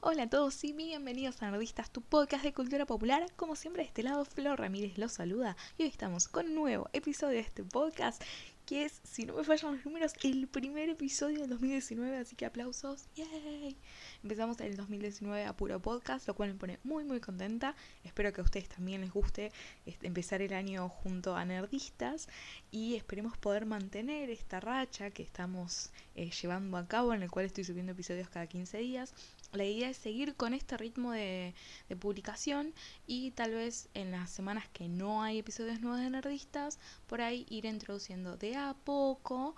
Hola a todos y bienvenidos a Nerdistas, tu podcast de cultura popular. Como siempre, de este lado, Flor Ramírez los saluda y hoy estamos con un nuevo episodio de este podcast que es, si no me fallan los números, el primer episodio del 2019, así que aplausos. ¡Yay! Empezamos el 2019 a puro podcast, lo cual me pone muy muy contenta. Espero que a ustedes también les guste este, empezar el año junto a Nerdistas y esperemos poder mantener esta racha que estamos eh, llevando a cabo, en el cual estoy subiendo episodios cada 15 días la idea es seguir con este ritmo de, publicación y tal vez en las semanas que no hay episodios nuevos de Nerdistas, por ahí ir introduciendo de a poco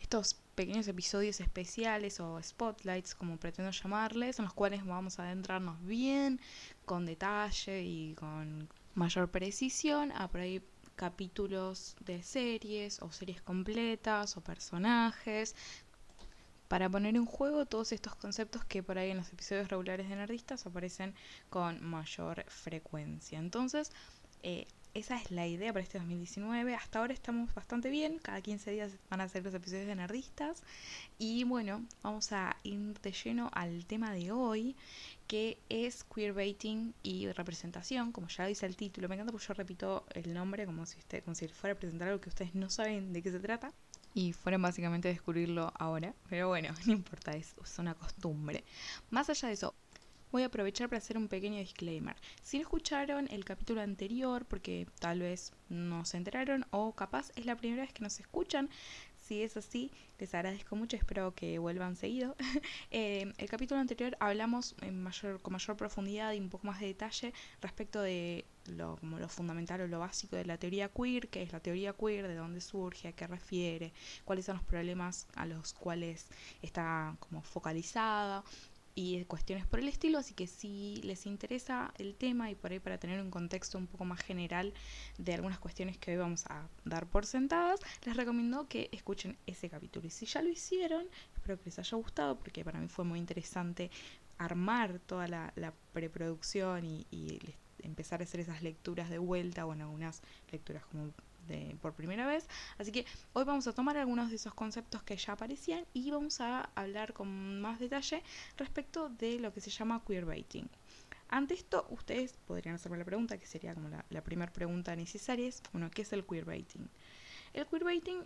estos pequeños episodios especiales o spotlights, como pretendo llamarles, en los cuales vamos a adentrarnos bien, con detalle y con mayor precisión. A por ahí capítulos de series o series completas o personajes para poner en juego todos estos conceptos que por ahí en los episodios regulares de Nerdistas aparecen con mayor frecuencia. Entonces, eh, esa es la idea para este 2019. Hasta ahora estamos bastante bien. Cada 15 días van a ser los episodios de Nerdistas. Y bueno, vamos a ir de lleno al tema de hoy, que es queerbaiting y representación. Como ya dice el título, me encanta porque yo repito el nombre como si, usted, como si fuera a presentar algo que ustedes no saben de qué se trata y fueron básicamente descubrirlo ahora. Pero bueno, no importa, es, una costumbre. Más allá de eso, voy a aprovechar para hacer un pequeño disclaimer. Si no escucharon el capítulo anterior, porque tal vez no se enteraron, o capaz es la primera vez que nos escuchan, si es así, les agradezco mucho, espero que vuelvan seguido. eh, el capítulo anterior hablamos en mayor, con mayor profundidad y un poco más de detalle respecto de lo, como lo fundamental o lo básico de la teoría queer, que es la teoría queer, de dónde surge, a qué refiere, cuáles son los problemas a los cuales está como focalizada, y cuestiones por el estilo, así que si les interesa el tema y por ahí para tener un contexto un poco más general de algunas cuestiones que hoy vamos a dar por sentadas, les recomiendo que escuchen ese capítulo. Y si ya lo hicieron, espero que les haya gustado porque para mí fue muy interesante armar toda la, preproducción y, y empezar a hacer esas lecturas de vuelta, bueno, algunas lecturas como por primera vez. Así que hoy vamos a tomar algunos de esos conceptos que ya aparecían y vamos a hablar con más detalle respecto de lo que se llama queerbaiting. Ante esto, ustedes podrían hacerme la pregunta, que sería como la, la primera pregunta necesaria, es, bueno, ¿qué es el queerbaiting? El queerbaiting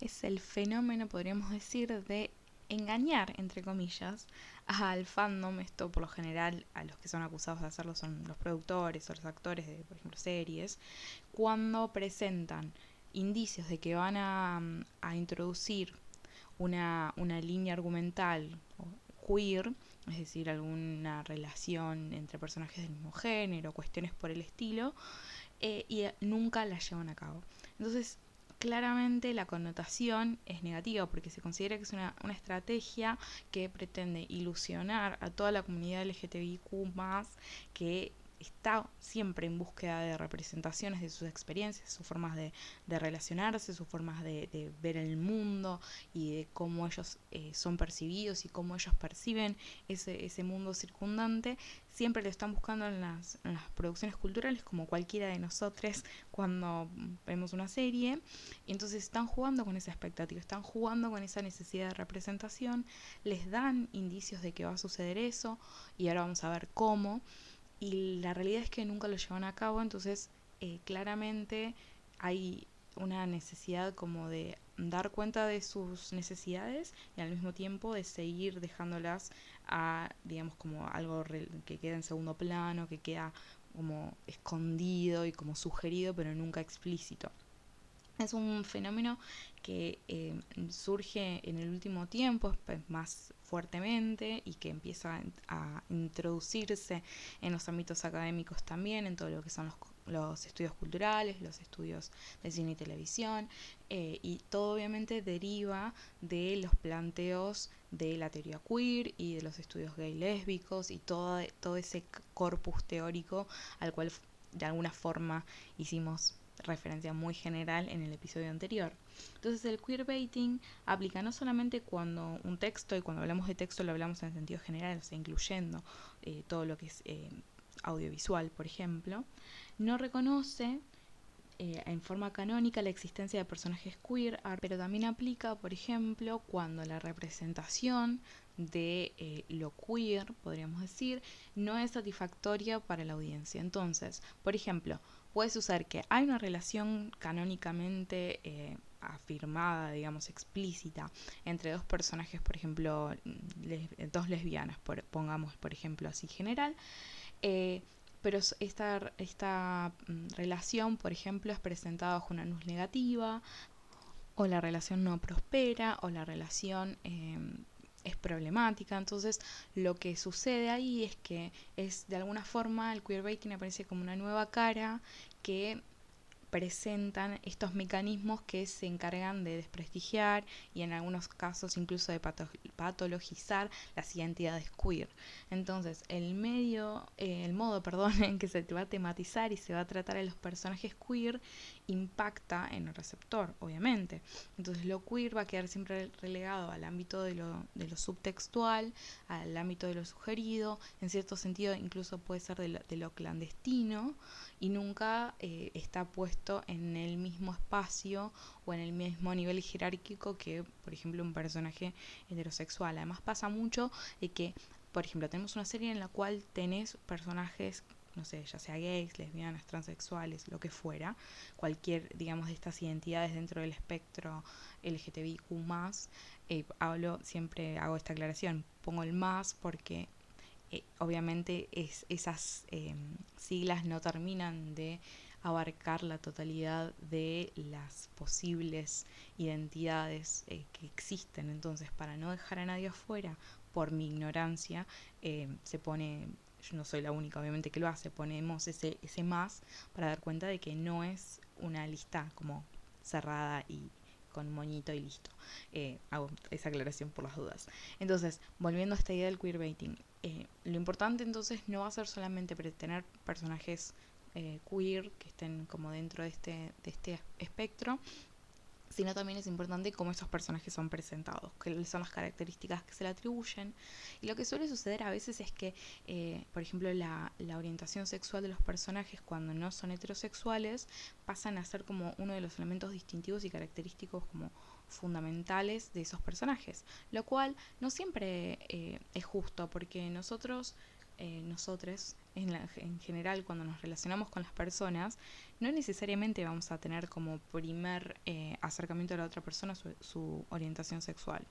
es el fenómeno, podríamos decir, de engañar, entre comillas, al fandom, esto por lo general a los que son acusados de hacerlo son los productores o los actores de, por ejemplo, series, cuando presentan indicios de que van a, a introducir una, una línea argumental queer, es decir, alguna relación entre personajes del mismo género, cuestiones por el estilo, eh, y nunca la llevan a cabo. Entonces, claramente la connotación es negativa porque se considera que es una, una estrategia que pretende ilusionar a toda la comunidad LGTBIQ que está siempre en búsqueda de representaciones de sus experiencias, sus formas de, relacionarse, sus formas de, ver el mundo y de cómo ellos eh, son percibidos y cómo ellos perciben ese, mundo circundante, siempre lo están buscando en las, producciones culturales como cualquiera de nosotros cuando vemos una serie, entonces están jugando con esa expectativa, están jugando con esa necesidad de representación, les dan indicios de que va a suceder eso, y ahora vamos a ver cómo y la realidad es que nunca lo llevan a cabo, entonces eh, claramente hay una necesidad como de dar cuenta de sus necesidades y al mismo tiempo de seguir dejándolas a, digamos, como algo que queda en segundo plano, que queda como escondido y como sugerido, pero nunca explícito. Es un fenómeno que eh, surge en el último tiempo más fuertemente y que empieza a introducirse en los ámbitos académicos también, en todo lo que son los, los estudios culturales, los estudios de cine y televisión, eh, y todo obviamente deriva de los planteos de la teoría queer y de los estudios gay lésbicos y todo, todo ese corpus teórico al cual de alguna forma hicimos referencia muy general en el episodio anterior. Entonces el queerbaiting aplica no solamente cuando un texto, y cuando hablamos de texto lo hablamos en sentido general, o sea, incluyendo eh, todo lo que es eh, audiovisual, por ejemplo, no reconoce eh, en forma canónica la existencia de personajes queer, pero también aplica, por ejemplo, cuando la representación de eh, lo queer, podríamos decir, no es satisfactoria para la audiencia. Entonces, por ejemplo, puede suceder que hay una relación canónicamente eh, afirmada, digamos, explícita entre dos personajes, por ejemplo, dos lesbianas, pongamos, por ejemplo, así general, eh, pero esta, esta mm, relación, por ejemplo, es presentada bajo una luz negativa, o la relación no prospera, o la relación em, es problemática. Entonces, lo que sucede ahí es que es de alguna forma el queerbaiting aparece como una nueva cara que presentan estos mecanismos que se encargan de desprestigiar y en algunos casos incluso de patologizar las identidades queer. Entonces, el medio, eh, el modo, perdón, en que se va a tematizar y se va a tratar a los personajes queer impacta en el receptor, obviamente. Entonces, lo queer va a quedar siempre relegado al ámbito de lo, de lo subtextual, al ámbito de lo sugerido, en cierto sentido incluso puede ser de lo, clandestino y nunca eh, está puesto en el mismo espacio o en el mismo nivel jerárquico que, por ejemplo, un personaje heterosexual. Además pasa mucho de que por ejemplo, tenemos una serie en la cual tenés personajes, no sé, ya sea gays, lesbianas, transexuales, lo que fuera, cualquier, digamos, de estas identidades dentro del espectro LGTBIQ+, eh, hablo, siempre hago esta aclaración, pongo el más porque eh, obviamente es, esas eh, siglas no terminan de abarcar la totalidad de las posibles identidades que existen. Entonces, para no dejar a nadie afuera, por mi ignorancia, eh, se pone, yo no soy la única obviamente que lo hace, ponemos ese, ese más para dar cuenta de que no es una lista como cerrada y con moñito y listo. Eh, hago esa aclaración por las dudas. Entonces, volviendo a esta idea del queerbaiting, eh, lo importante entonces no va a ser solamente tener personajes queer que estén como dentro de este, de este espectro, sino también es importante cómo estos personajes son presentados, qué son las características que se le atribuyen. Y lo que suele suceder a veces es que, eh, por ejemplo, la, la, orientación sexual de los personajes cuando no son heterosexuales pasan a ser como uno de los elementos distintivos y característicos como fundamentales de esos personajes, lo cual no siempre eh, es justo porque nosotros eh, nosotros, en, en general, cuando nos relacionamos con las personas, no necesariamente vamos a tener como primer eh, acercamiento a la otra persona su, orientación sexual.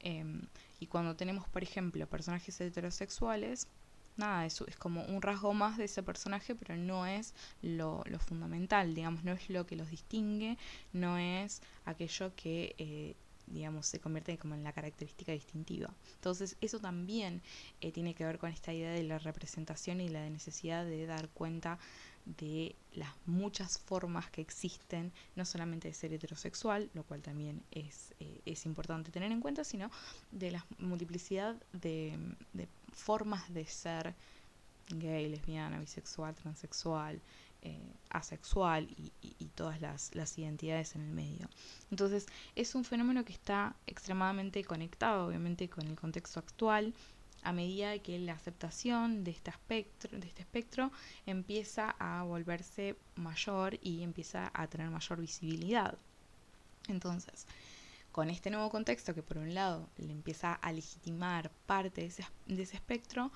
Em, y cuando tenemos, por ejemplo, personajes heterosexuales, nada, eso es como un rasgo más de ese personaje, pero no es lo, lo fundamental, digamos, no es lo que los distingue, no es aquello que eh, digamos, se convierte como en la característica distintiva. Entonces, eso también eh, tiene que ver con esta idea de la representación y la necesidad de dar cuenta de las muchas formas que existen, no solamente de ser heterosexual, lo cual también es, eh, es importante tener en cuenta, sino de la multiplicidad de, de formas de ser gay, lesbiana, bisexual, transexual, eh, asexual y, todas las, identidades en el medio. Entonces es un fenómeno que está extremadamente conectado obviamente con el contexto actual a medida que la aceptación de este espectro, de este espectro empieza a volverse mayor y empieza a tener mayor visibilidad. Entonces, con este nuevo contexto que por un lado le empieza a legitimar parte de ese espectro,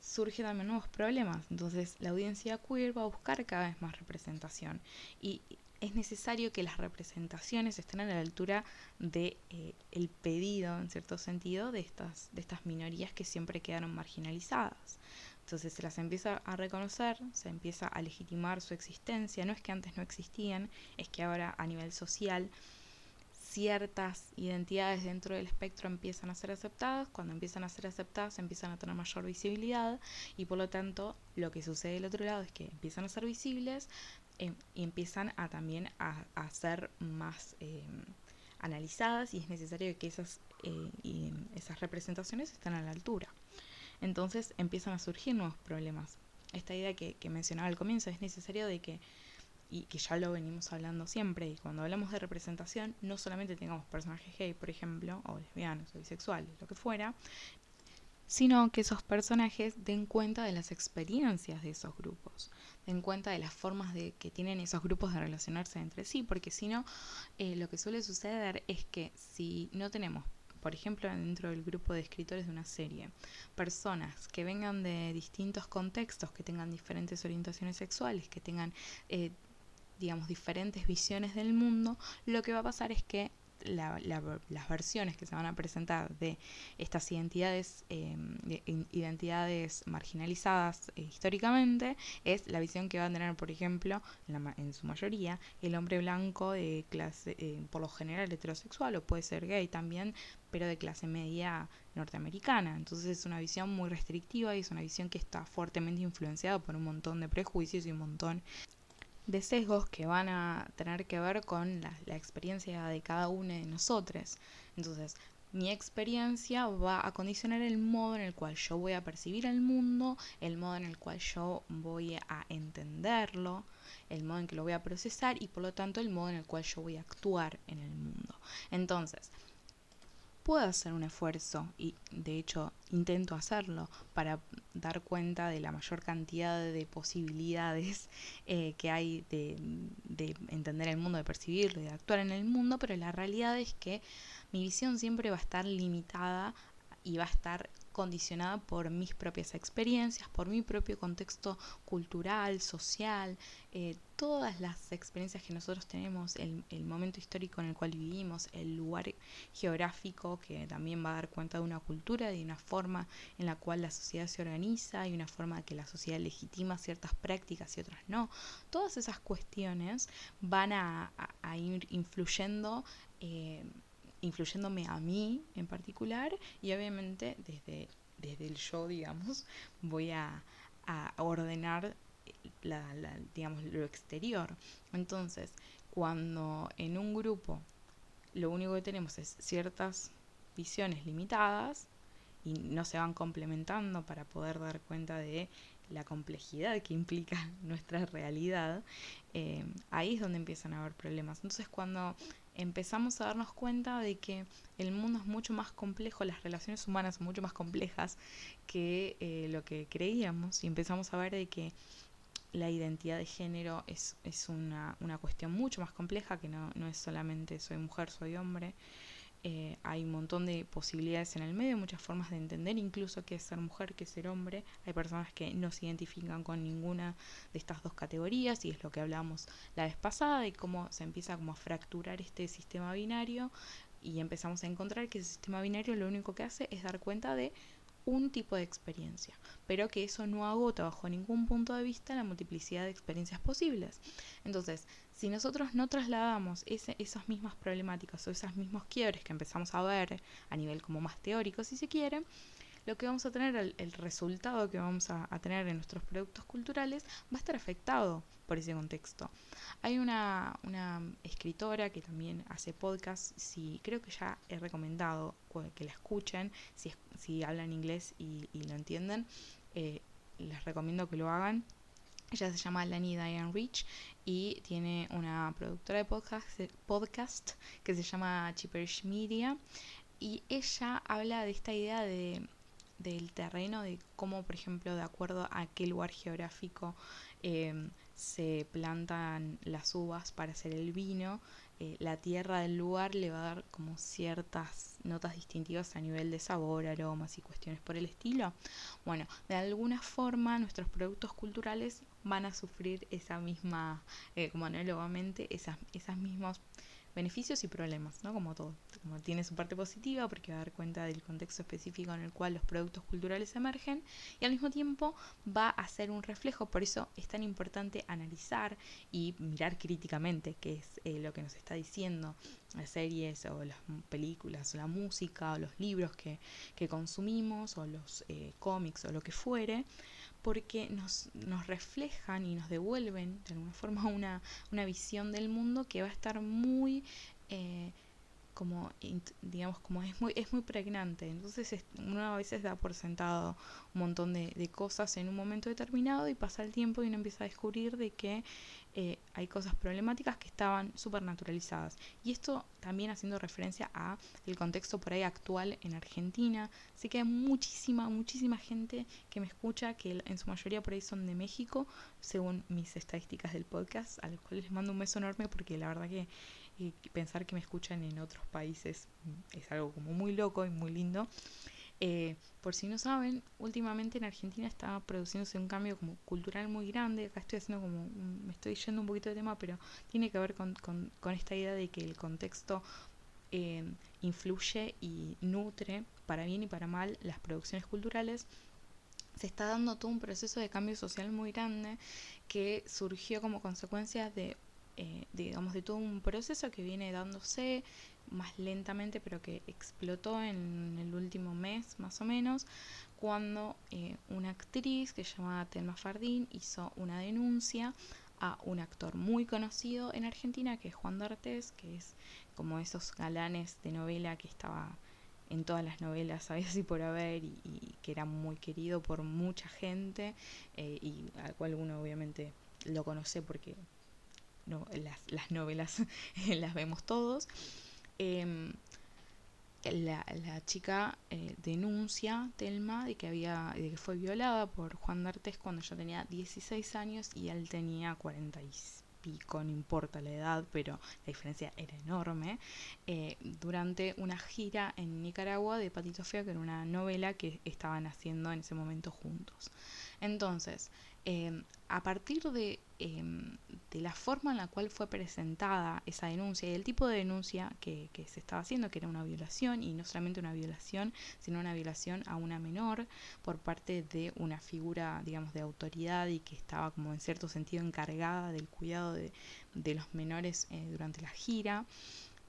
surgen también nuevos problemas. Entonces la audiencia queer va a buscar cada vez más representación y es necesario que las representaciones estén a la altura de eh, el pedido, en cierto sentido, de estas, de estas minorías que siempre quedaron marginalizadas. Entonces se las empieza a reconocer, se empieza a legitimar su existencia. No es que antes no existían, es que ahora a nivel social ciertas identidades dentro del espectro empiezan a ser aceptadas, cuando empiezan a ser aceptadas empiezan a tener mayor visibilidad y por lo tanto lo que sucede del otro lado es que empiezan a ser visibles eh, y empiezan a también a, ser más eh, analizadas y es necesario que esas, eh, y esas representaciones estén a la altura. Entonces empiezan a surgir nuevos problemas. Esta idea que, que mencionaba al comienzo es necesario de que y que ya lo venimos hablando siempre, y cuando hablamos de representación, no solamente tengamos personajes gay, por ejemplo, o lesbianos, o bisexuales, lo que fuera, sino que esos personajes den cuenta de las experiencias de esos grupos, den cuenta de las formas de que tienen esos grupos de relacionarse entre sí, porque si no, eh, lo que suele suceder es que si no tenemos por ejemplo, dentro del grupo de escritores de una serie, personas que vengan de distintos contextos, que tengan diferentes orientaciones sexuales, que tengan, eh, digamos, diferentes visiones del mundo, lo que va a pasar es que las versiones que se van a presentar de estas identidades, em, identidades marginalizadas eh, históricamente, es la visión que va a tener, por ejemplo, en, su mayoría, el hombre blanco de clase, eh, por lo general heterosexual, o puede ser gay también, pero de clase media norteamericana. Entonces es una visión muy restrictiva y es una visión que está fuertemente influenciada por un montón de prejuicios y un montón de sesgos que van a tener que ver con la, experiencia de cada uno de nosotros. Entonces, mi experiencia va a condicionar el modo en el cual yo voy a percibir el mundo, el modo en el cual yo voy a entenderlo, el modo en que lo voy a procesar y por lo tanto el modo en el cual yo voy a actuar en el mundo. Entonces, puedo hacer un esfuerzo y de hecho intento hacerlo para dar cuenta de la mayor cantidad de posibilidades eh, que hay de, de entender el mundo, de percibirlo y de actuar en el mundo, pero la realidad es que mi visión siempre va a estar limitada y va a estar condicionada por mis propias experiencias, por mi propio contexto cultural, social, eh, todas las experiencias que nosotros tenemos, el, momento histórico en el cual vivimos, el lugar geográfico que también va a dar cuenta de una cultura, de una forma en la cual la sociedad se organiza y una forma que la sociedad legitima ciertas prácticas y otras no. Todas esas cuestiones van a, ir influyendo. Eh, influyéndome a mí en particular y obviamente desde, desde el yo, digamos, voy a, ordenar la, digamos, lo exterior. Entonces, cuando en un grupo lo único que tenemos es ciertas visiones limitadas y no se van complementando para poder dar cuenta de la complejidad que implica nuestra realidad, eh, ahí es donde empiezan a haber problemas. Entonces cuando empezamos a darnos cuenta de que el mundo es mucho más complejo, las relaciones humanas son mucho más complejas que eh, lo que creíamos y empezamos a ver de que la identidad de género es, es una, una cuestión mucho más compleja, que no, no es solamente soy mujer, soy hombre, eh, hay un montón de posibilidades en el medio, muchas formas de entender incluso qué es ser mujer, qué es ser hombre. Hay personas que no se identifican con ninguna de estas dos categorías y es lo que hablamos la vez pasada de cómo se empieza como a fracturar este sistema binario y empezamos a encontrar que ese sistema binario lo único que hace es dar cuenta de un tipo de experiencia, pero que eso no agota bajo ningún punto de vista la multiplicidad de experiencias posibles. Entonces, si nosotros no trasladamos ese, esas mismas problemáticas o esos mismos quiebres que empezamos a ver a nivel como más teórico, si se quiere, lo que vamos a tener, el, resultado que vamos a, tener en nuestros productos culturales va a estar afectado por ese contexto. Hay una, una escritora que también hace podcast, si creo que ya he recomendado que la escuchen, si, si hablan inglés y, lo entienden, eh, les recomiendo que lo hagan. Ella se llama Lani Diane Rich y tiene una productora de podcast, que se llama Cheaperish Media. Y ella habla de esta idea de del terreno, de cómo, por ejemplo, de acuerdo a qué lugar geográfico em, se plantan las uvas para hacer el vino, eh, la tierra del lugar le va a dar como ciertas notas distintivas a nivel de sabor, aromas y cuestiones por el estilo. Bueno, de alguna forma nuestros productos culturales van a sufrir esa misma, eh, como análogamente, esas, esas mismas beneficios y problemas, ¿no? Como todo. Como tiene su parte positiva porque va a dar cuenta del contexto específico en el cual los productos culturales emergen y al mismo tiempo va a ser un reflejo. Por eso es tan importante analizar y mirar críticamente qué es eh, lo que nos está diciendo las series o las películas o la música o los libros que, que consumimos o los eh, cómics o lo que fuere porque nos, nos reflejan y nos devuelven de alguna forma una, una visión del mundo que va a estar muy eh, como digamos como es muy es muy pregnante entonces uno a veces da por sentado un montón de, cosas en un momento determinado y pasa el tiempo y uno empieza a descubrir de que eh, hay cosas problemáticas que estaban súper naturalizadas. Y esto también haciendo referencia a el contexto por ahí actual en Argentina. Sé que hay muchísima, muchísima gente que me escucha, que en su mayoría por ahí son de México, según mis estadísticas del podcast, a los cuales les mando un beso enorme porque la verdad que y pensar que me escuchan en otros países es algo como muy loco y muy lindo. Eh, por si no saben, últimamente en Argentina está produciéndose un cambio como cultural muy grande. Acá estoy haciendo como, me estoy yendo un poquito de tema, pero tiene que ver con, con, con esta idea de que el contexto eh, influye y nutre para bien y para mal las producciones culturales. Se está dando todo un proceso de cambio social muy grande que surgió como consecuencia de, eh, digamos, de todo un proceso que viene dándose más lentamente, pero que explotó en el último mes más o menos, cuando eh, una actriz que se llamaba Telma Fardín hizo una denuncia a un actor muy conocido en Argentina, que es Juan D'Artes, que es como esos galanes de novela que estaba en todas las novelas, sabes así por haber, y, que era muy querido por mucha gente, eh, y al cual uno obviamente lo conoce porque las, las novelas las vemos todos. Em, la, la, chica eh, denuncia, Telma, de que, había, de que fue violada por Juan D'Artes cuando yo tenía 16 años y él tenía 40 y pico, no importa la edad, pero la diferencia era enorme, eh, durante una gira en Nicaragua de Patito Feo, que era una novela que estaban haciendo en ese momento juntos. Entonces, Em, a partir de, em, de, la forma en la cual fue presentada esa denuncia y el tipo de denuncia que, que, se estaba haciendo, que era una violación, y no solamente una violación, sino una violación a una menor por parte de una figura, digamos, de autoridad y que estaba como en cierto sentido encargada del cuidado de, de los menores eh, durante la gira.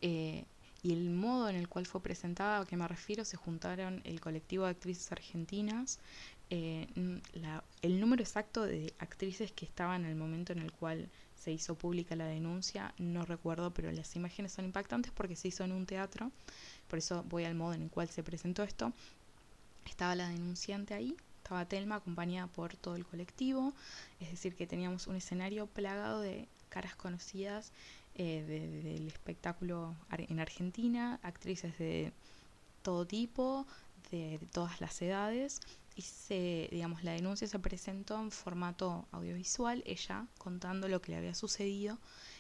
Eh, y el modo en el cual fue presentada, a que me refiero, se juntaron el colectivo de actrices argentinas, eh, el número exacto de actrices que estaban en el momento en el cual se hizo pública la denuncia, no recuerdo, pero las imágenes son impactantes porque se hizo en un teatro, por eso voy al modo en el cual se presentó esto. Estaba la denunciante ahí, estaba Telma acompañada por todo el colectivo, es decir, que teníamos un escenario plagado de caras conocidas eh, del espectáculo en Argentina, actrices de todo tipo, de todas las edades y digamos, la denuncia se presentó en formato audiovisual, ella contando lo que le había sucedido,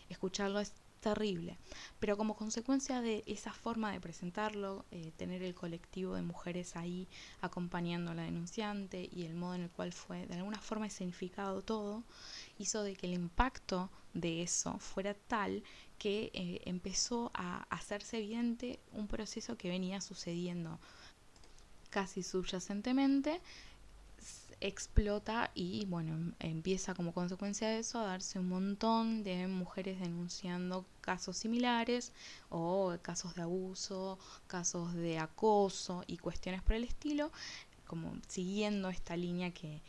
escucharlo es terrible, pero como consecuencia de esa forma de presentarlo, eh, tener el colectivo de mujeres ahí acompañando a la denunciante y el modo en el cual fue de alguna forma escenificado todo, hizo de que el impacto de eso fuera tal que eh, empezó a hacerse evidente un proceso que venía sucediendo casi subyacentemente, explota y bueno, em, empieza como consecuencia de eso a darse un montón de mujeres denunciando casos similares o casos de abuso, casos de acoso y cuestiones por el estilo, como siguiendo esta línea que,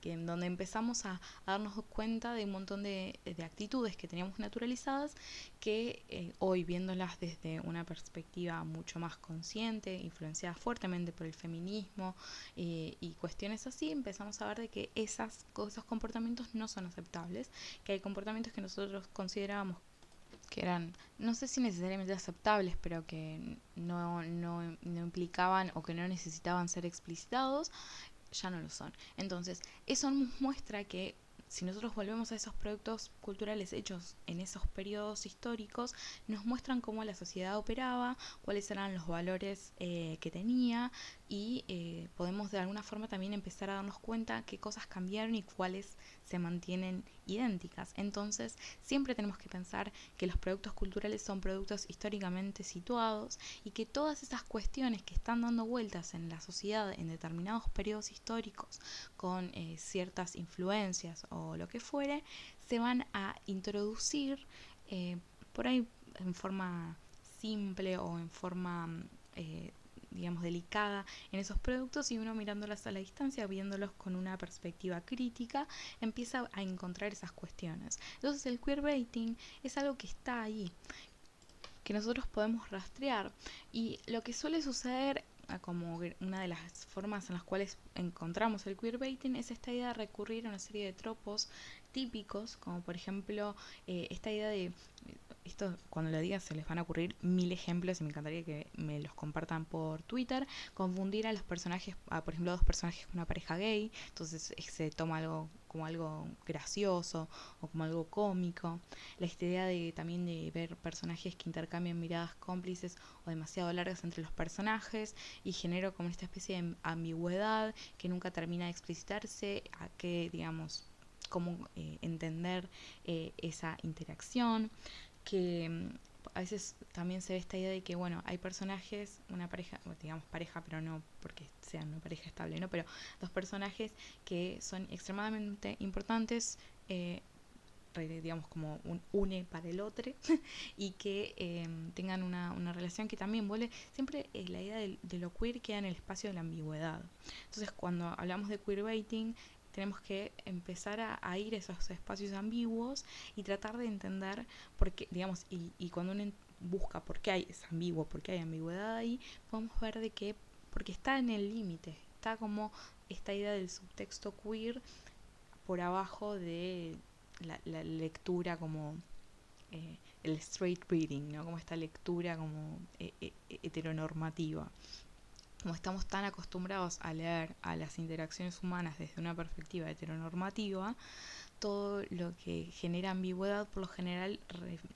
que en donde empezamos a, darnos cuenta de un montón de, actitudes que teníamos naturalizadas que eh, hoy viéndolas desde una perspectiva mucho más consciente, influenciada fuertemente por el feminismo eh, y cuestiones así, empezamos a ver de que esas, esos comportamientos no son aceptables, que hay comportamientos que nosotros considerábamos que eran, no sé si necesariamente aceptables, pero que no, no, no implicaban o que no necesitaban ser explicitados, ya no lo son. Entonces, eso muestra que si nosotros volvemos a esos productos culturales hechos en esos periodos históricos, nos muestran cómo la sociedad operaba, cuáles eran los valores eh, que tenía y eh, podemos de alguna forma también empezar a darnos cuenta qué cosas cambiaron y cuáles se mantienen idénticas. Entonces, siempre tenemos que pensar que los productos culturales son productos históricamente situados y que todas esas cuestiones que están dando vueltas en la sociedad en determinados periodos históricos con eh, ciertas influencias o lo que fuere, se van a introducir eh, por ahí en forma simple o en forma eh, digamos, delicada en esos productos y uno mirándolas a la distancia, viéndolos con una perspectiva crítica, empieza a encontrar esas cuestiones. Entonces el queerbaiting es algo que está ahí, que nosotros podemos rastrear y lo que suele suceder como una de las formas en las cuales encontramos el queerbaiting es esta idea de recurrir a una serie de tropos típicos, como por ejemplo eh, esta idea de esto cuando lo diga se les van a ocurrir mil ejemplos y me encantaría que me los compartan por Twitter. Confundir a los personajes, a, por ejemplo, dos personajes con una pareja gay, entonces eh, se toma algo como algo gracioso o como algo cómico. La idea de también de ver personajes que intercambian miradas cómplices o demasiado largas entre los personajes y genero como esta especie de ambigüedad que nunca termina de explicitarse, a que digamos cómo eh, entender eh, esa interacción que mm, a veces también se ve esta idea de que, bueno, hay personajes, una pareja, digamos pareja, pero no porque sean una pareja estable, ¿no? Pero dos personajes que son extremadamente importantes, eh, digamos como un une para el otro, y que em, tengan una, una, relación que también vuelve, siempre eh, la idea de, de, lo queer queda en el espacio de la ambigüedad. Entonces, cuando hablamos de queerbaiting, tenemos que empezar a, ir a esos espacios ambiguos y tratar de entender por qué, digamos, y, y cuando uno busca por qué hay, es ambiguo, por qué hay ambigüedad ahí, podemos ver de que, porque está en el límite, está como esta idea del subtexto queer por abajo de la, lectura como eh, el straight reading, ¿no? Como esta lectura como eh, eh, heteronormativa como estamos tan acostumbrados a leer a las interacciones humanas desde una perspectiva heteronormativa, todo lo que genera ambigüedad por lo general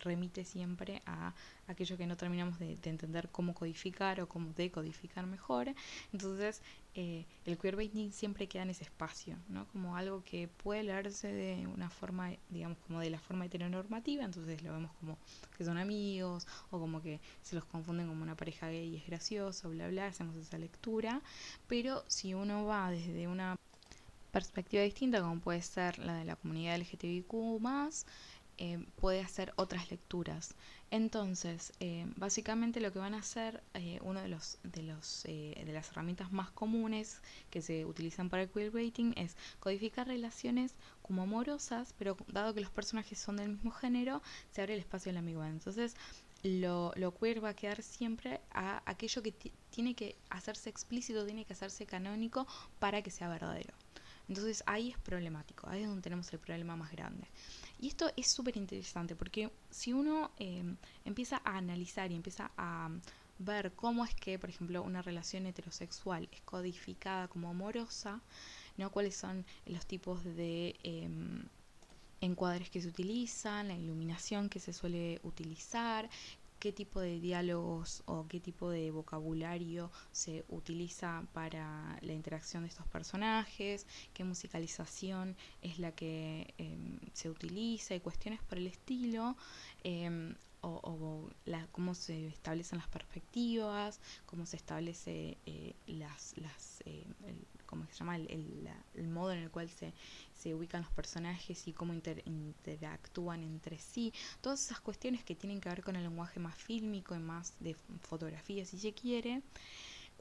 remite siempre a aquello que no terminamos de, entender cómo codificar o cómo decodificar mejor. Entonces, eh, el queerbaiting siempre queda en ese espacio, ¿no? Como algo que puede leerse de una forma, digamos, como de la forma heteronormativa, entonces lo vemos como que son amigos, o como que se los confunden como una pareja gay y es gracioso, bla, bla, hacemos esa lectura. Pero si uno va desde una perspectiva distinta, como puede ser la de la comunidad LGTBIQ, eh, puede hacer otras lecturas. Entonces, eh, básicamente lo que van a hacer, eh, uno de los de los de las herramientas más comunes que se utilizan para el queerbaiting es codificar relaciones como amorosas, pero dado que los personajes son del mismo género, se abre el espacio de la ambigüedad. Entonces, lo, lo queer va a quedar siempre a aquello que tiene que hacerse explícito, tiene que hacerse canónico para que sea verdadero. Entonces ahí es problemático, ahí es donde tenemos el problema más grande. Y esto es súper interesante porque si uno em, empieza a analizar y empieza a ver cómo es que, por ejemplo, una relación heterosexual es codificada como amorosa, ¿no? cuáles son los tipos de em, encuadres que se utilizan, la iluminación que se suele utilizar, qué tipo de diálogos o qué tipo de vocabulario se utiliza para la interacción de estos personajes, qué musicalización es la que em, se utiliza y cuestiones por el estilo. Em, o, cómo se establecen las perspectivas, cómo se establece eh, las, las eh, ¿cómo se llama? El, el, modo en el cual se, se ubican los personajes y cómo interactúan entre sí. Todas esas cuestiones que tienen que ver con el lenguaje más fílmico y más de fotografía, si se quiere.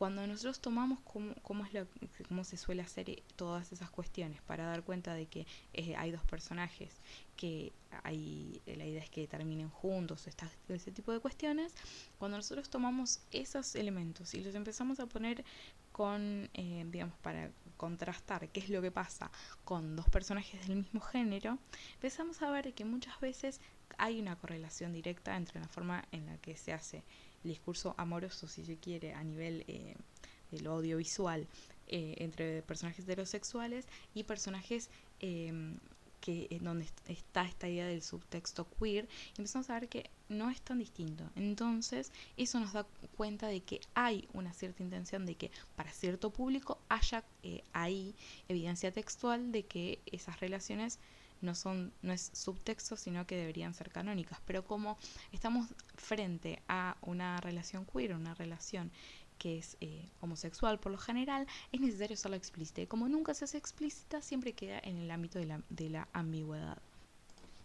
Cuando nosotros tomamos cómo, cómo, se suele hacer eh, todas esas cuestiones para dar cuenta de que eh, hay dos personajes, que hay, la idea es que terminen juntos, ese tipo de cuestiones, cuando nosotros tomamos esos elementos y los empezamos a poner con, eh, digamos, para contrastar qué es lo que pasa con dos personajes del mismo género, empezamos a ver que muchas veces hay una correlación directa entre la forma en la que se hace el discurso amoroso, si se quiere, a nivel eh, de lo audiovisual, eh, entre personajes heterosexuales y personajes eh, que en donde está esta idea del subtexto queer, empezamos a ver que no es tan distinto. Entonces, eso nos da cuenta de que hay una cierta intención de que para cierto público haya eh, ahí evidencia textual de que esas relaciones no son no es subtexto sino que deberían ser canónicas pero como estamos frente a una relación queer una relación que es eh, homosexual por lo general, es necesario hacerlo explícita. Y como nunca se hace explícita, siempre queda en el ámbito de la, de la ambigüedad.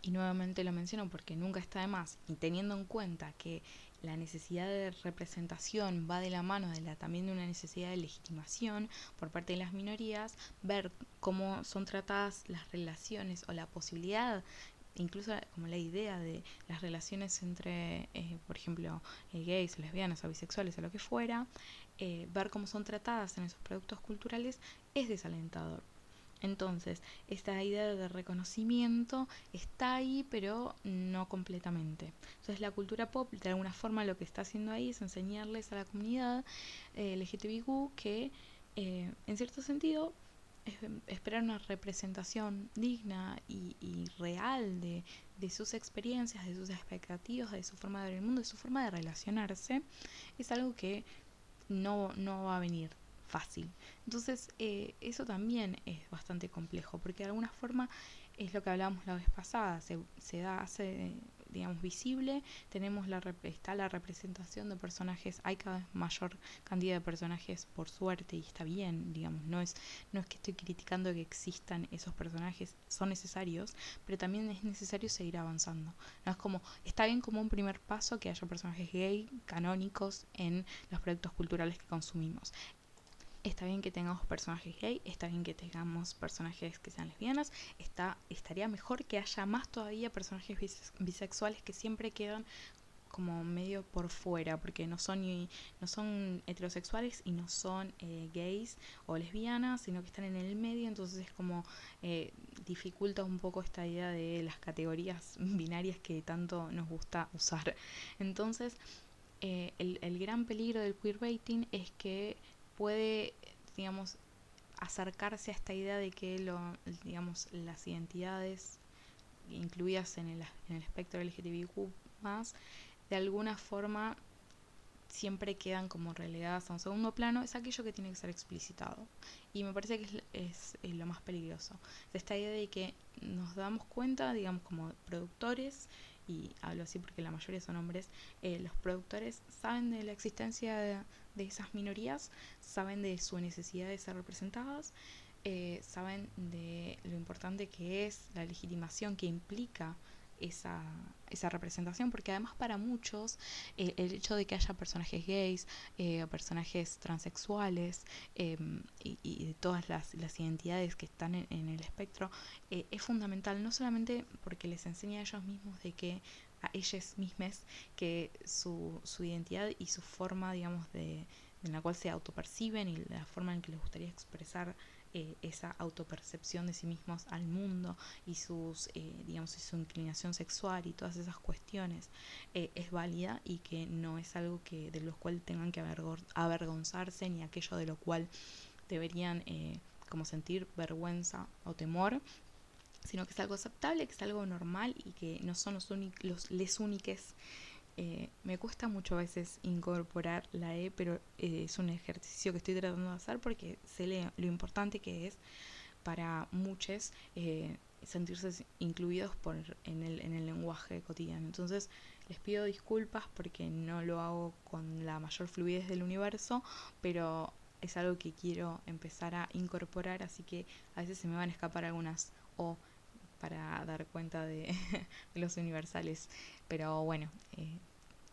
Y nuevamente lo menciono porque nunca está de más, y teniendo en cuenta que la necesidad de representación va de la mano de la, también de una necesidad de legitimación por parte de las minorías, ver cómo son tratadas las relaciones o la posibilidad incluso como la idea de las relaciones entre, eh, por ejemplo, eh, gays, lesbianas o bisexuales o lo que fuera, eh, ver cómo son tratadas en esos productos culturales es desalentador. Entonces, esta idea de reconocimiento está ahí, pero no completamente. Entonces, la cultura pop, de alguna forma, lo que está haciendo ahí es enseñarles a la comunidad eh, que, eh, en cierto sentido, esperar una representación digna y, real de, de, sus experiencias, de sus expectativas, de su forma de ver el mundo, de su forma de relacionarse, es algo que no, no va a venir fácil. Entonces, eh, eso también es bastante complejo, porque de alguna forma es lo que hablábamos la vez pasada, se, se da, hace, digamos, visible, tenemos la, está la representación de personajes, hay cada vez mayor cantidad de personajes por suerte y está bien, digamos, no es, no es que estoy criticando que existan esos personajes, son necesarios, pero también es necesario seguir avanzando. No es como, está bien como un primer paso que haya personajes gay canónicos en los proyectos culturales que consumimos está bien que tengamos personajes gay, está bien que tengamos personajes que sean lesbianas, está, estaría mejor que haya más todavía personajes bisexuales que siempre quedan como medio por fuera, porque no son ni, no son heterosexuales y no son eh, gays o lesbianas, sino que están en el medio, entonces es como eh, dificulta un poco esta idea de las categorías binarias que tanto nos gusta usar. Entonces, eh, el, el gran peligro del queerbaiting es que puede, digamos, acercarse a esta idea de que lo, digamos, las identidades incluidas en el, en el espectro LGTBIQ más, de alguna forma siempre quedan como relegadas a un segundo plano, es aquello que tiene que ser explicitado. Y me parece que es, lo más peligroso. Esta idea de que nos damos cuenta, digamos, como productores, y hablo así porque la mayoría son hombres, eh, los productores saben de la existencia de, de esas minorías, saben de su necesidad de ser representadas, eh, saben de lo importante que es la legitimación que implica esa, esa representación, porque además para muchos eh, el hecho de que haya personajes gays, eh, personajes transexuales em, y, de todas las, las, identidades que están en, el espectro es fundamental, no solamente porque les enseña a ellos mismos de que a ellas mismas que su, su identidad y su forma, digamos, de, en la cual se autoperciben y la forma en que les gustaría expresar eh, esa autopercepción de sí mismos al mundo y sus eh, digamos su inclinación sexual y todas esas cuestiones eh, es válida y que no es algo que de lo cual tengan que avergonzarse ni aquello de lo cual deberían como sentir vergüenza o temor sino que es algo aceptable, que es algo normal y que no son los, los les úniques. Eh, me cuesta mucho a veces incorporar la E, pero eh, es un ejercicio que estoy tratando de hacer porque sé lo importante que es para muchos eh, sentirse incluidos por, en, el, en el lenguaje cotidiano. Entonces les pido disculpas porque no lo hago con la mayor fluidez del universo, pero es algo que quiero empezar a incorporar, así que a veces se me van a escapar algunas O para dar cuenta de, los universales. Pero bueno, eh,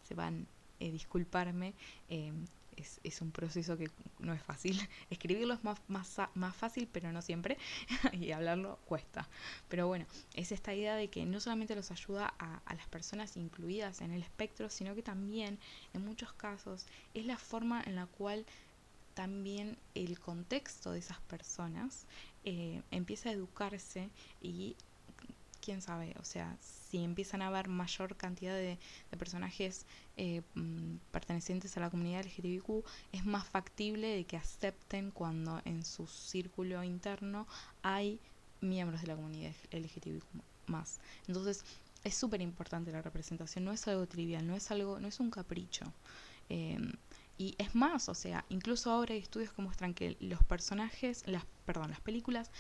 se van a eh, disculparme. Eh, es, un proceso que no es fácil. Escribirlo es más, más, más fácil, pero no siempre. y hablarlo cuesta. Pero bueno, es esta idea de que no solamente los ayuda a, a, las personas incluidas en el espectro, sino que también, en muchos casos, es la forma en la cual también el contexto de esas personas eh, empieza a educarse y quién sabe, o sea, si empiezan a haber mayor cantidad de, personajes eh, mm, pertenecientes a la comunidad LGTBIQ, es más factible de que acepten cuando en su círculo interno hay miembros de la comunidad LGTBIQ más. Entonces, es súper importante la representación, no es algo trivial, no es algo, no es un capricho. Em, y es más, o sea, incluso ahora hay estudios que muestran que los personajes, las, perdón, las películas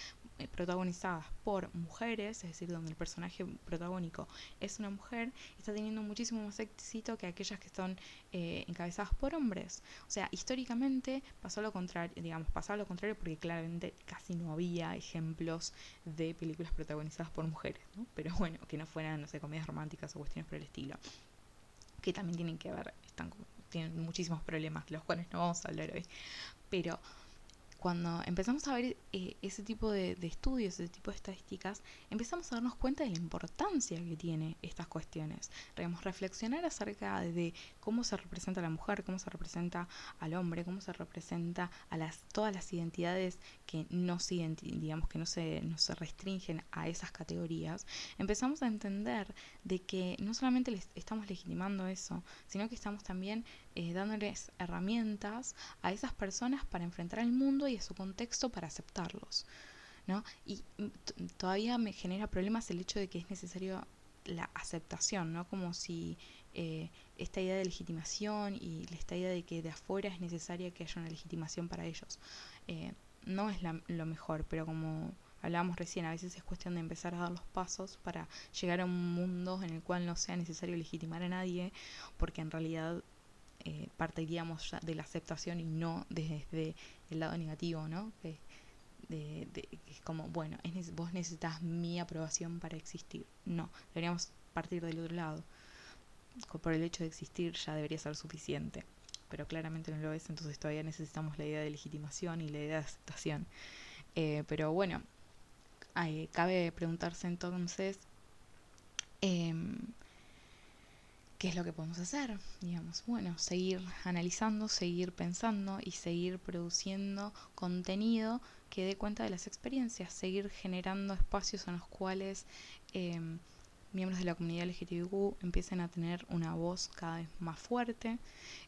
protagonizadas por mujeres, es decir, donde el personaje protagónico es una mujer, está teniendo muchísimo más éxito que aquellas que están eh, encabezadas por hombres. O sea, históricamente pasó lo contrario, digamos, pasaba lo contrario porque claramente casi no había ejemplos de películas protagonizadas por mujeres, ¿no? Pero bueno, que no fueran, no sé, comedias románticas o cuestiones por el estilo. Que también tienen que ver, están tienen muchísimos problemas, de los cuales no vamos a hablar hoy. Pero cuando empezamos a ver eh, ese tipo de, estudios, ese tipo de estadísticas, empezamos a darnos cuenta de la importancia que tiene estas cuestiones. Debemos reflexionar acerca de, cómo se representa a la mujer, cómo se representa al hombre, cómo se representa a las, todas las identidades que no digamos se, se restringen a esas categorías. Empezamos a entender de que no solamente les estamos legitimando eso, sino que estamos también eh, dándoles herramientas a esas personas para enfrentar el mundo y a su contexto para aceptarlos. ¿no? Y mm, todavía me genera problemas el hecho de que es necesario la aceptación, ¿no? Como si eh, esta idea de legitimación y esta idea de que de afuera es necesaria que haya una legitimación para ellos. Eh, no es lo mejor, pero como hablábamos recién, a veces es cuestión de empezar a dar los pasos para llegar a un mundo en el cual no sea necesario legitimar a nadie, porque en realidad eh, partiríamos de la aceptación y no desde el lado negativo, ¿no? Que, de, es como, bueno, vos necesitas mi aprobación para existir. No, deberíamos partir del otro lado. Por el hecho de existir ya debería ser suficiente. Pero claramente no lo es, entonces todavía necesitamos la idea de legitimación y la idea de aceptación. Eh, pero bueno, cabe preguntarse entonces, eh, ¿qué es lo que podemos hacer? Digamos, bueno, seguir analizando, seguir pensando y seguir produciendo contenido que dé cuenta de las experiencias, seguir generando espacios en los cuales em, miembros de la comunidad LGTBQ empiecen a tener una voz cada vez más fuerte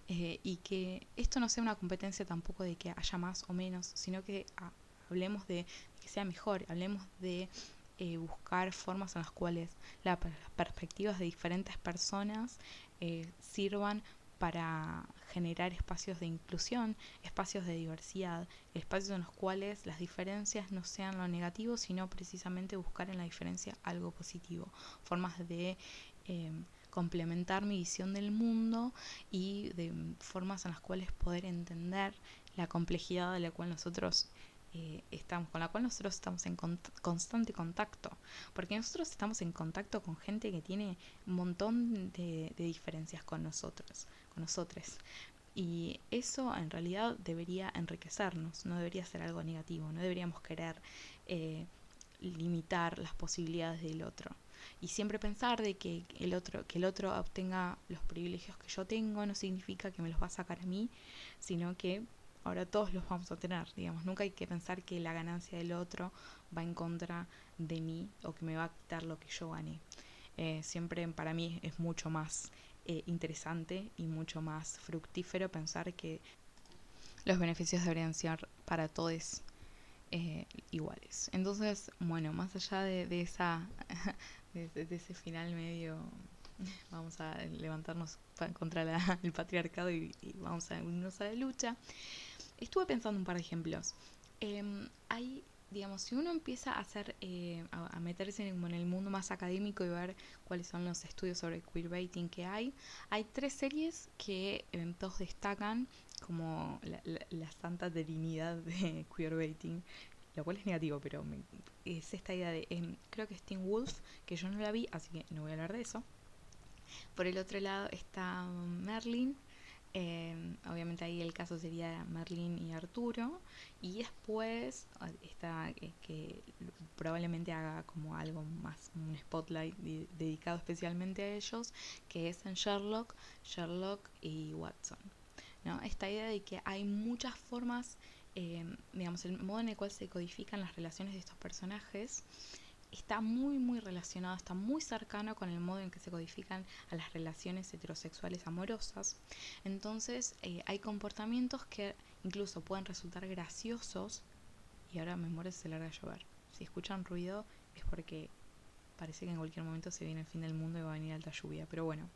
eh, y que esto no sea una competencia tampoco de que haya más o menos, sino que ah, hablemos de que sea mejor, hablemos de eh, buscar formas en las cuales las perspectivas de diferentes personas eh, sirvan para generar espacios de inclusión, espacios de diversidad, espacios en los cuales las diferencias no sean lo negativo, sino precisamente buscar en la diferencia algo positivo, formas de eh, complementar mi visión del mundo y de formas en las cuales poder entender la complejidad de la cual nosotros eh, estamos, con la cual nosotros estamos en constante contacto, porque nosotros estamos en contacto con gente que tiene un montón de, diferencias con nosotros, con nosotros. Y eso en realidad debería enriquecernos, no debería ser algo negativo, no deberíamos querer eh, limitar las posibilidades del otro. Y siempre pensar de que el otro, que el otro obtenga los privilegios que yo tengo no significa que me los va a sacar a mí, sino que ahora todos los vamos a tener, digamos, nunca hay que pensar que la ganancia del otro va en contra de mí o que me va a quitar lo que yo gané. Eh, siempre para mí es mucho más eh, interesante y mucho más fructífero pensar que los beneficios deberían ser para todos eh, iguales. Entonces, bueno, más allá de, esa de, ese final medio vamos a levantarnos contra el patriarcado y, y, vamos a unirnos a la lucha estuve pensando un par de ejemplos. Em, hay, digamos, si uno empieza a hacer, eh, a, meterse en, el mundo más académico y ver cuáles son los estudios sobre queerbaiting que hay, hay tres series que todos destacan como la, santa divinidad de queerbaiting lo cual es negativo, pero es esta idea de, em, creo que es Teen Wolf, que yo no la vi, así que no voy a hablar de eso. Por el otro lado está Merlin, Em, obviamente ahí el caso sería Merlin y Arturo. Y después ah, está eh, que probablemente haga como algo más, un spotlight dedicado especialmente a ellos, que es en Sherlock, Sherlock y Watson. ¿no? Esta idea de que hay muchas formas, em, digamos, el modo en el cual se codifican las relaciones de estos personajes está muy muy relacionado, está muy cercano con el modo en que se codifican a las relaciones heterosexuales amorosas. Entonces eh, hay comportamientos que incluso pueden resultar graciosos y ahora me muero se larga a llover. Si escuchan ruido es porque parece que en cualquier momento se viene el fin del mundo y va a venir alta lluvia. Pero bueno,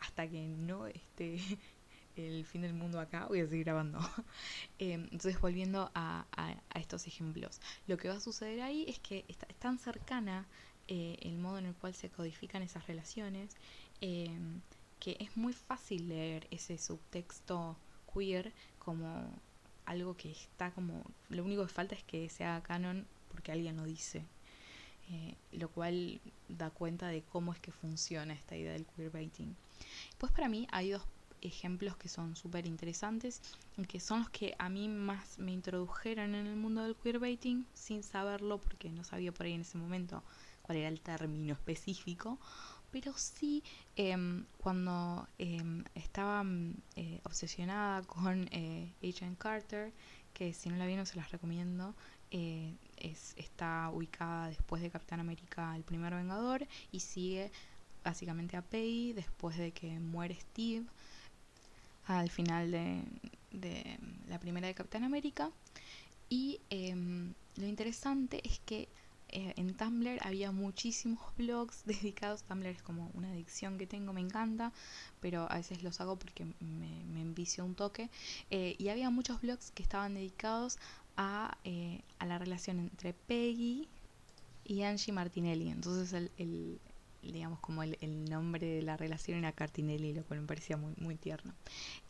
hasta que no esté el fin del mundo acá, voy a seguir grabando. Em, entonces, volviendo a, estos ejemplos, lo que va a suceder ahí es que está, es tan cercana eh, el modo en el cual se codifican esas relaciones em, que es muy fácil leer ese subtexto queer como algo que está como. Lo único que falta es que sea canon porque alguien lo dice. Eh, lo cual da cuenta de cómo es que funciona esta idea del queerbaiting. Pues para mí hay dos ejemplos que son súper interesantes y que son los que a mí más me introdujeron en el mundo del queerbaiting sin saberlo porque no sabía por ahí en ese momento cuál era el término específico. Pero sí em, cuando em, estaba mm, eh, obsesionada con eh, Agent Carter, que si no la vieron se las recomiendo, eh, es, está ubicada después de Capitán América, el primer Vengador, y sigue básicamente a Peggy después de que muere Steve al final de, de la primera de Capitán América. Y em, lo interesante es que eh, en Tumblr había muchísimos blogs dedicados. Tumblr es como una adicción que tengo, me encanta, pero a veces los hago porque me, me envicio un toque. Eh, y había muchos blogs que estaban dedicados a, eh, a la relación entre Peggy y Angie Martinelli. Entonces el, digamos como el, nombre de la relación era Cartinelli, lo cual me parecía muy, muy tierno.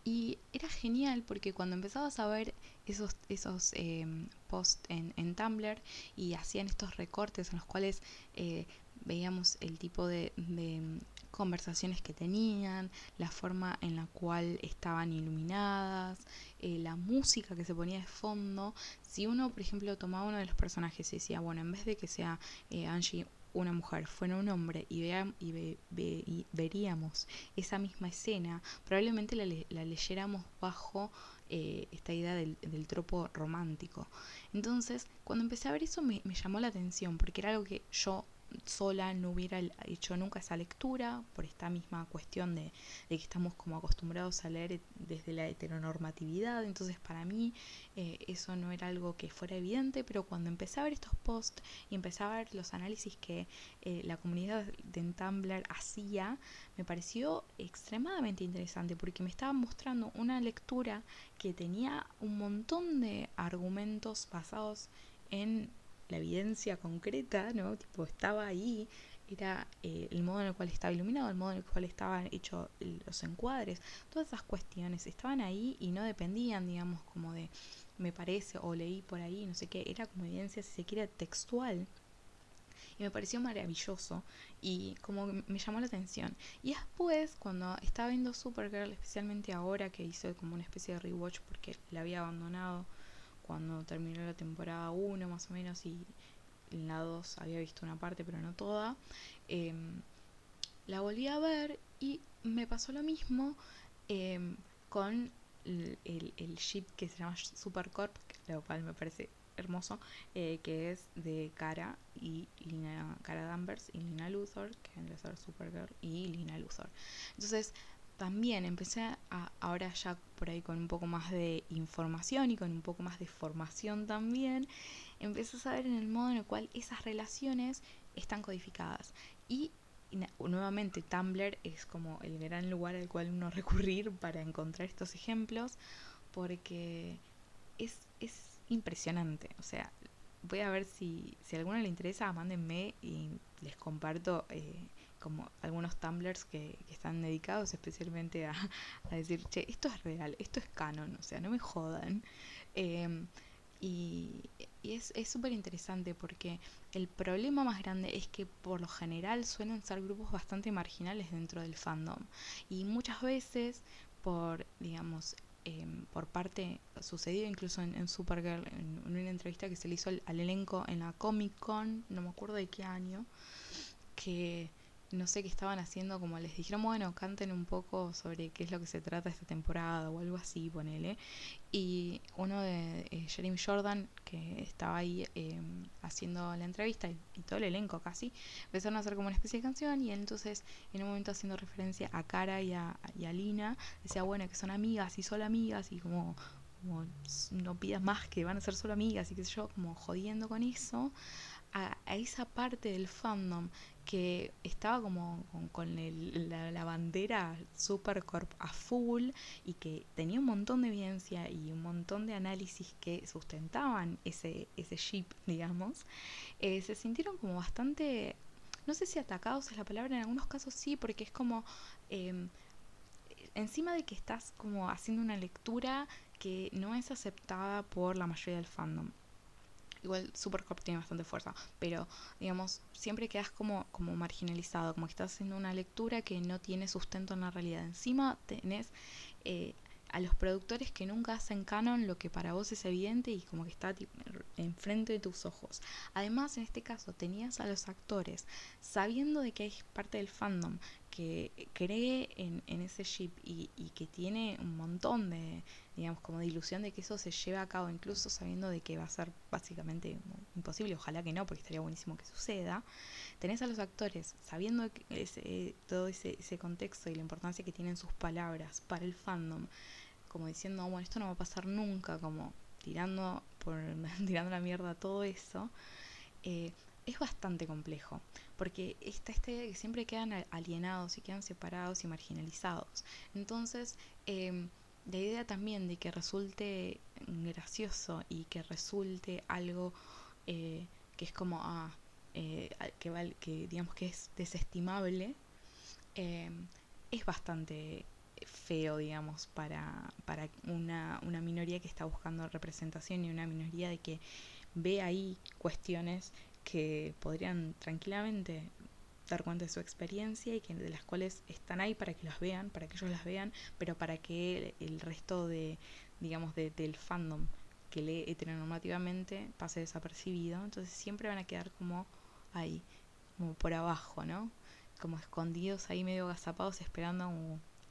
Y era genial porque cuando empezabas a ver esos, esos eh, posts en, en, Tumblr y hacían estos recortes en los cuales eh, veíamos el tipo de, de, conversaciones que tenían, la forma en la cual estaban iluminadas, eh, la música que se ponía de fondo. Si uno, por ejemplo, tomaba uno de los personajes y decía, bueno, en vez de que sea eh, Angie una mujer fuera un hombre y, y, veríamos esa misma escena, probablemente la, la leyéramos bajo eh, esta idea del, del, tropo romántico. Entonces, cuando empecé a ver eso me, me llamó la atención, porque era algo que yo sola no hubiera hecho nunca esa lectura por esta misma cuestión de, que estamos como acostumbrados a leer desde la heteronormatividad. Entonces para mí eh, eso no era algo que fuera evidente pero cuando empecé a ver estos posts y empecé a ver los análisis que eh, la comunidad de Tumblr hacía me pareció extremadamente interesante porque me estaba mostrando una lectura que tenía un montón de argumentos basados en la evidencia concreta, ¿no? Tipo, estaba ahí, era eh, el modo en el cual estaba iluminado, el modo en el cual estaban hechos los encuadres, todas esas cuestiones estaban ahí y no dependían, digamos, como de me parece o leí por ahí, no sé qué, era como evidencia, si se quiere, textual. Y me pareció maravilloso y como me llamó la atención. Y después, cuando estaba viendo Supergirl, especialmente ahora que hice como una especie de rewatch porque la había abandonado cuando terminó la temporada 1 más o menos y en la 2 había visto una parte pero no toda, em, la volví a ver y me pasó lo mismo em, con el, el, ship que se llama Supercorp, lo cual me parece hermoso, eh, que es de Cara y Lina, Cara Danvers y Lina Luthor, que vendría a ser Supergirl y Lina Luthor. Entonces, también empecé a, ahora ya por ahí con un poco más de información y con un poco más de formación también, empecé a saber en el modo en el cual esas relaciones están codificadas. Y, nuevamente Tumblr es como el gran lugar al cual uno recurrir para encontrar estos ejemplos, porque es, es impresionante. O sea, voy a ver si, si a alguno le interesa, mándenme y les comparto. Eh, como algunos tumblers que, están dedicados especialmente a, decir, che, esto es real, esto es canon, o sea, no me jodan. Em, y, es súper interesante porque el problema más grande es que por lo general suelen ser grupos bastante marginales dentro del fandom. Y muchas veces por, digamos, em, por parte, sucedió incluso en, Supergirl, en, una entrevista que se le hizo al elenco en la Comic Con, no me acuerdo de qué año, que no sé qué estaban haciendo, como les dijeron, bueno, canten un poco sobre qué es lo que se trata esta temporada o algo así, ponele. Y uno de eh, Jeremy Jordan, que estaba ahí em, haciendo la entrevista y, todo el elenco casi, empezaron a hacer como una especie de canción y entonces, en un momento haciendo referencia a Cara y a, y Lina, decía, bueno, que son amigas y solo amigas y como como no pidas más que van a ser solo amigas y qué sé yo, como jodiendo con eso, a, esa parte del fandom que estaba como con, la, bandera Supercorp a full y que tenía un montón de evidencia y un montón de análisis que sustentaban ese, ese ship, digamos, eh, se sintieron como bastante, no sé si atacados es la palabra, en algunos casos sí, porque es como... Em, encima de que estás como haciendo una lectura que no es aceptada por la mayoría del fandom. Igual Supercorp tiene bastante fuerza, pero digamos, siempre quedas como, como marginalizado, como que estás haciendo una lectura que no tiene sustento en la realidad. Encima tenés eh, a los productores que nunca hacen canon lo que para vos es evidente y como que está enfrente de tus ojos. Además, en este caso, tenías a los actores sabiendo de que hay parte del fandom que cree en, ese ship y, que tiene un montón de, digamos, como de ilusión de que eso se lleve a cabo, incluso sabiendo de que va a ser básicamente imposible, ojalá que no, porque estaría buenísimo que suceda, tenés a los actores sabiendo ese, todo ese, ese contexto y la importancia que tienen sus palabras para el fandom, como diciendo, bueno, esto no va a pasar nunca, como tirando, por, tirando la mierda todo eso, eh, es bastante complejo, porque está este que siempre quedan alienados y quedan separados y marginalizados. Entonces, em, la idea también de que resulte gracioso y que resulte algo eh, que es como, ah, eh, que, que digamos que es desestimable, em, es bastante feo, digamos, para, para una, una minoría que está buscando representación y una minoría de que ve ahí cuestiones que podrían tranquilamente dar cuenta de su experiencia y que de las cuales están ahí para que las vean, para que ellos las vean, pero para que el, resto de, digamos, de, del fandom que lee heteronormativamente pase desapercibido. Entonces siempre van a quedar como ahí, como por abajo, ¿no? Como escondidos ahí medio gazapados esperando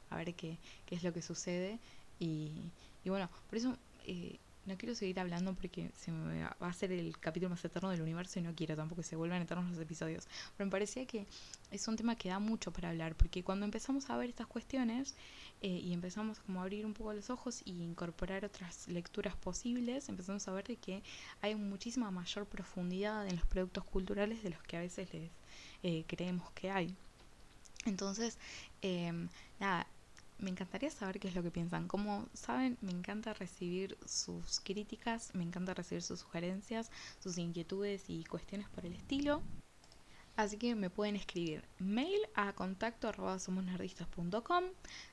a ver qué, qué es lo que sucede. Y, y bueno, por eso eh, no quiero seguir hablando porque se me va a hacer el capítulo más eterno del universo y no quiero tampoco que se vuelvan eternos los episodios. Pero me parecía que es un tema que da mucho para hablar, porque cuando empezamos a ver estas cuestiones eh, y empezamos como a abrir un poco los ojos y incorporar otras lecturas posibles, empezamos a ver de que hay muchísima mayor profundidad en los productos culturales de los que a veces les eh, creemos que hay. Entonces, eh, nada, me encantaría saber qué es lo que piensan. Como saben, me encanta recibir sus críticas, me encanta recibir sus sugerencias, sus inquietudes y cuestiones por el estilo. Así que me pueden escribir mail a contacto.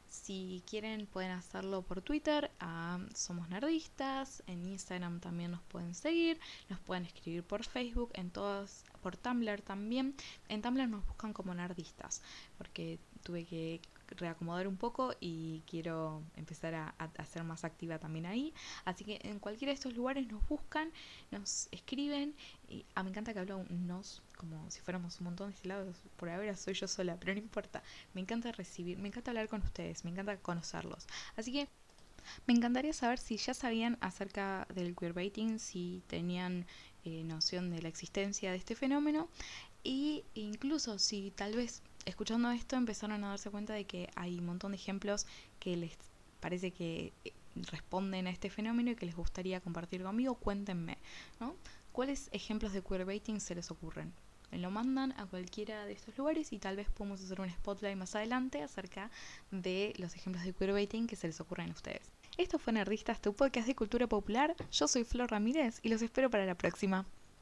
Si quieren pueden hacerlo por Twitter a Somos Nerdistas, en Instagram también nos pueden seguir, nos pueden escribir por Facebook, en todas, por Tumblr también. En Tumblr nos buscan como nerdistas, porque tuve que reacomodar un poco y quiero empezar a, ser más activa también ahí. Así que en cualquiera de estos lugares nos buscan, nos escriben. Y ah, me encanta que hablo nos como si fuéramos un montón de este lado. Por ahora soy yo sola, pero no importa. Me encanta recibir, me encanta hablar con ustedes, me encanta conocerlos. Así que me encantaría saber si ya sabían acerca del queerbaiting, si tenían eh, noción de la existencia de este fenómeno y incluso si tal vez escuchando esto empezaron a darse cuenta de que hay un montón de ejemplos que les parece que eh, responden a este fenómeno y que les gustaría compartir conmigo, cuéntenme, ¿no? ¿Cuáles ejemplos de queerbaiting se les ocurren? Me lo mandan a cualquiera de estos lugares y tal vez podemos hacer un spotlight más adelante acerca de los ejemplos de queerbaiting que se les ocurren a ustedes. Esto fue Nerdistas, tu podcast de cultura popular. Yo soy Flor Ramírez y los espero para la próxima.